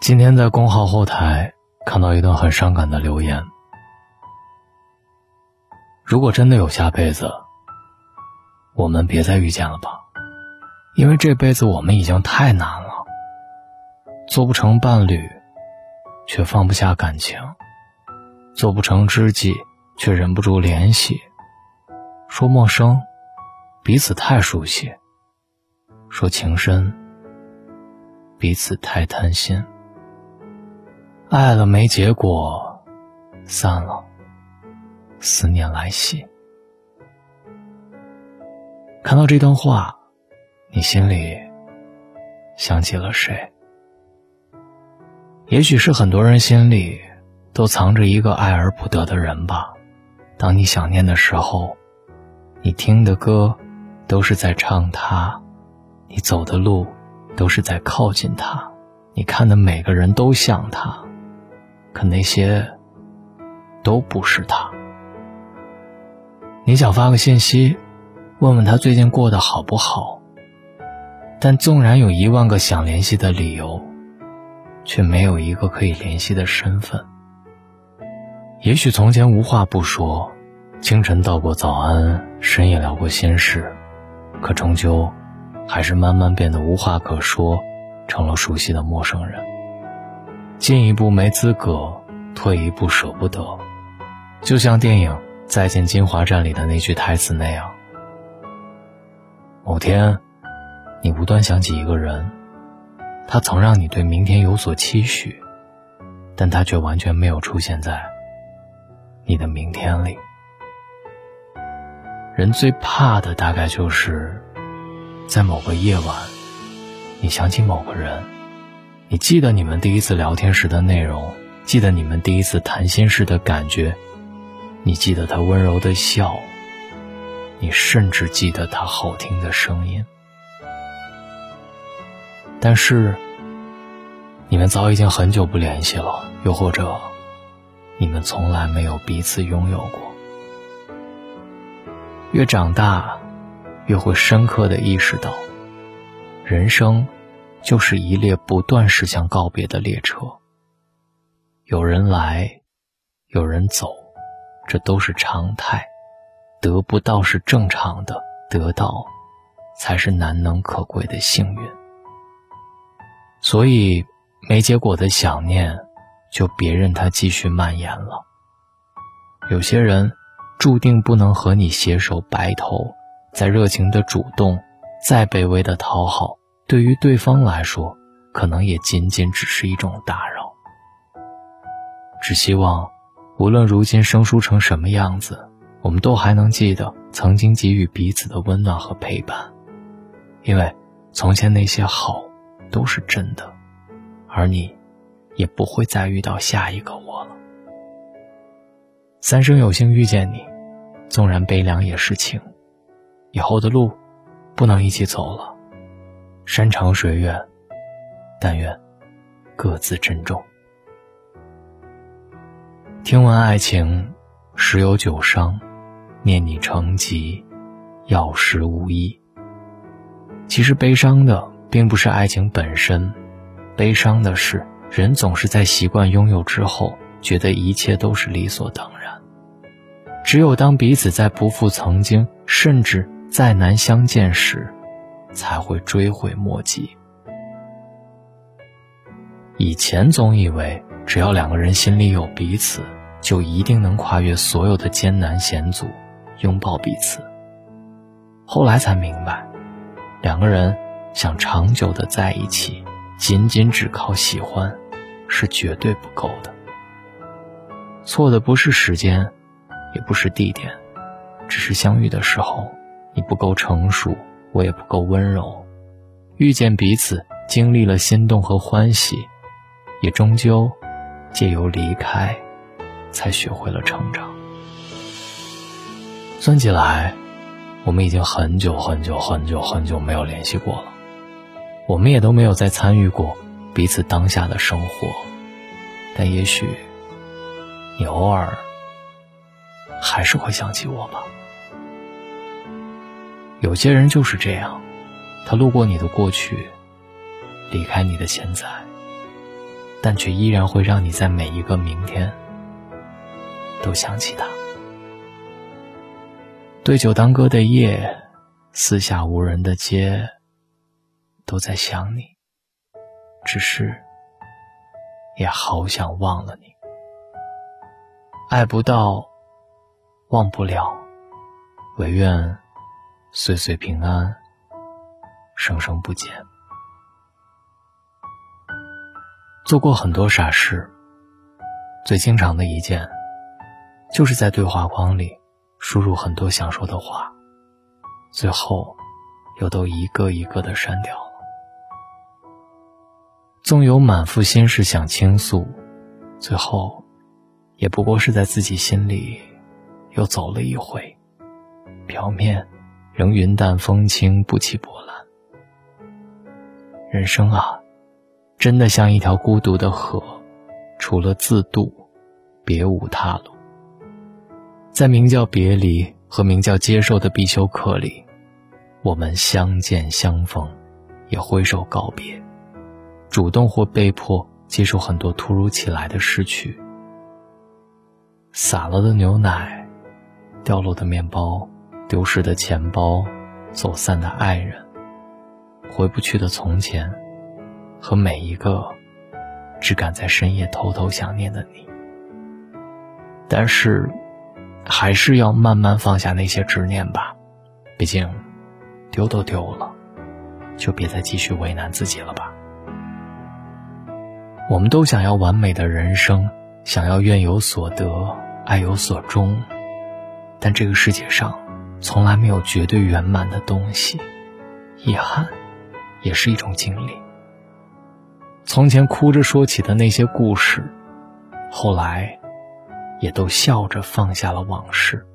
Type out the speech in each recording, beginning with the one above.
今天在公号后台看到一段很伤感的留言。如果真的有下辈子，我们别再遇见了吧，因为这辈子我们已经太难了，做不成伴侣，却放不下感情；做不成知己，却忍不住联系。说陌生，彼此太熟悉；说情深，彼此太贪心。爱了没结果，散了，思念来袭。看到这段话，你心里想起了谁？也许是很多人心里都藏着一个爱而不得的人吧。当你想念的时候，你听的歌都是在唱他，你走的路都是在靠近他，你看的每个人都像他。可那些都不是他。你想发个信息，问问他最近过得好不好，但纵然有一万个想联系的理由，却没有一个可以联系的身份。也许从前无话不说，清晨道过早安，深夜聊过心事，可终究还是慢慢变得无话可说，成了熟悉的陌生人。进一步没资格，退一步舍不得，就像电影《再见金华站》里的那句台词那样。某天，你无端想起一个人，他曾让你对明天有所期许，但他却完全没有出现在你的明天里。人最怕的大概就是，在某个夜晚，你想起某个人。你记得你们第一次聊天时的内容，记得你们第一次谈心时的感觉，你记得他温柔的笑，你甚至记得他好听的声音。但是，你们早已经很久不联系了，又或者，你们从来没有彼此拥有过。越长大，越会深刻的意识到，人生。就是一列不断驶向告别的列车。有人来，有人走，这都是常态。得不到是正常的，得到才是难能可贵的幸运。所以，没结果的想念，就别任它继续蔓延了。有些人，注定不能和你携手白头，再热情的主动，再卑微的讨好。对于对方来说，可能也仅仅只是一种打扰。只希望，无论如今生疏成什么样子，我们都还能记得曾经给予彼此的温暖和陪伴，因为从前那些好都是真的，而你，也不会再遇到下一个我了。三生有幸遇见你，纵然悲凉也是情，以后的路，不能一起走了。山长水远，但愿各自珍重。听闻爱情十有九伤，念你成疾，药石无医。其实悲伤的并不是爱情本身，悲伤的是人总是在习惯拥有之后，觉得一切都是理所当然。只有当彼此在不复曾经，甚至再难相见时。才会追悔莫及。以前总以为只要两个人心里有彼此，就一定能跨越所有的艰难险阻，拥抱彼此。后来才明白，两个人想长久的在一起，仅仅只靠喜欢，是绝对不够的。错的不是时间，也不是地点，只是相遇的时候，你不够成熟。我也不够温柔，遇见彼此，经历了心动和欢喜，也终究借由离开，才学会了成长。算起来，我们已经很久很久很久很久没有联系过了，我们也都没有再参与过彼此当下的生活，但也许你偶尔还是会想起我吧。有些人就是这样，他路过你的过去，离开你的现在，但却依然会让你在每一个明天都想起他。对酒当歌的夜，四下无人的街，都在想你，只是也好想忘了你。爱不到，忘不了，唯愿岁岁平安，生生不减。做过很多傻事，最经常的一件，就是在对话框里输入很多想说的话，最后又都一个一个的删掉。纵有满腹心事想倾诉，最后也不过是在自己心里又走了一回，表面仍云淡风轻，不起波澜。人生啊！真的像一条孤独的河，除了自渡，别无他路。在名叫别离和名叫接受的必修课里，我们相见相逢，也挥手告别，主动或被迫接受很多突如其来的失去。洒了的牛奶，掉落的面包，丢失的钱包，走散的爱人，回不去的从前。和每一个只敢在深夜偷偷想念的你，但是还是要慢慢放下那些执念吧。毕竟丢都丢了，就别再继续为难自己了吧。我们都想要完美的人生，想要愿有所得，爱有所终，但这个世界上从来没有绝对圆满的东西，遗憾也是一种经历。从前哭着说起的那些故事，后来也都笑着放下了往事。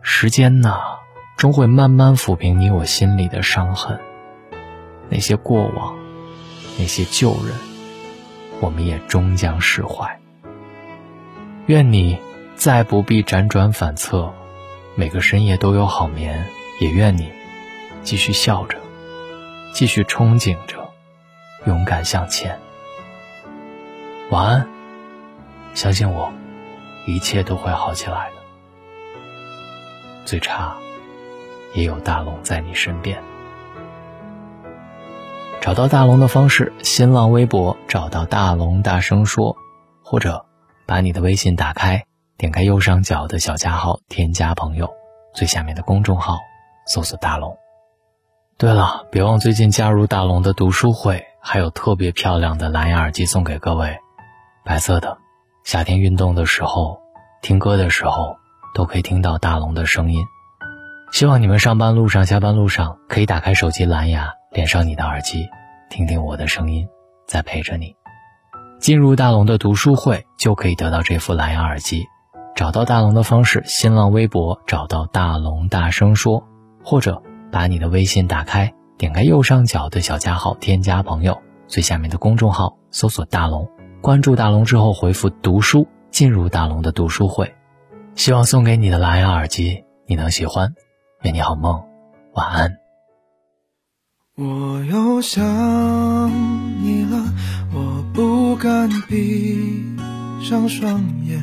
时间呐，终会慢慢抚平你我心里的伤痕。那些过往，那些旧人，我们也终将释怀。愿你再不必辗转反侧，每个深夜都有好眠。也愿你继续笑着，继续憧憬着。勇敢向前，晚安。相信我，一切都会好起来的。最差，也有大龙在你身边。找到大龙的方式：新浪微博找到大龙，大声说，或者把你的微信打开，点开右上角的小加号，添加朋友，最下面的公众号搜索大龙。对了，别忘最近加入大龙的读书会。还有特别漂亮的蓝牙耳机送给各位，白色的，夏天运动的时候、听歌的时候都可以听到大龙的声音。希望你们上班路上、下班路上可以打开手机蓝牙，连上你的耳机，听听我的声音，在陪着你。进入大龙的读书会就可以得到这副蓝牙耳机。找到大龙的方式：新浪微博找到大龙，大声说，或者把你的微信打开。点开右上角的小加号，添加朋友，最下面的公众号搜索大龙，关注大龙之后回复读书，进入大龙的读书会。希望送给你的蓝牙耳机你能喜欢，愿你好梦，晚安。我又想你了，我不敢闭上双眼，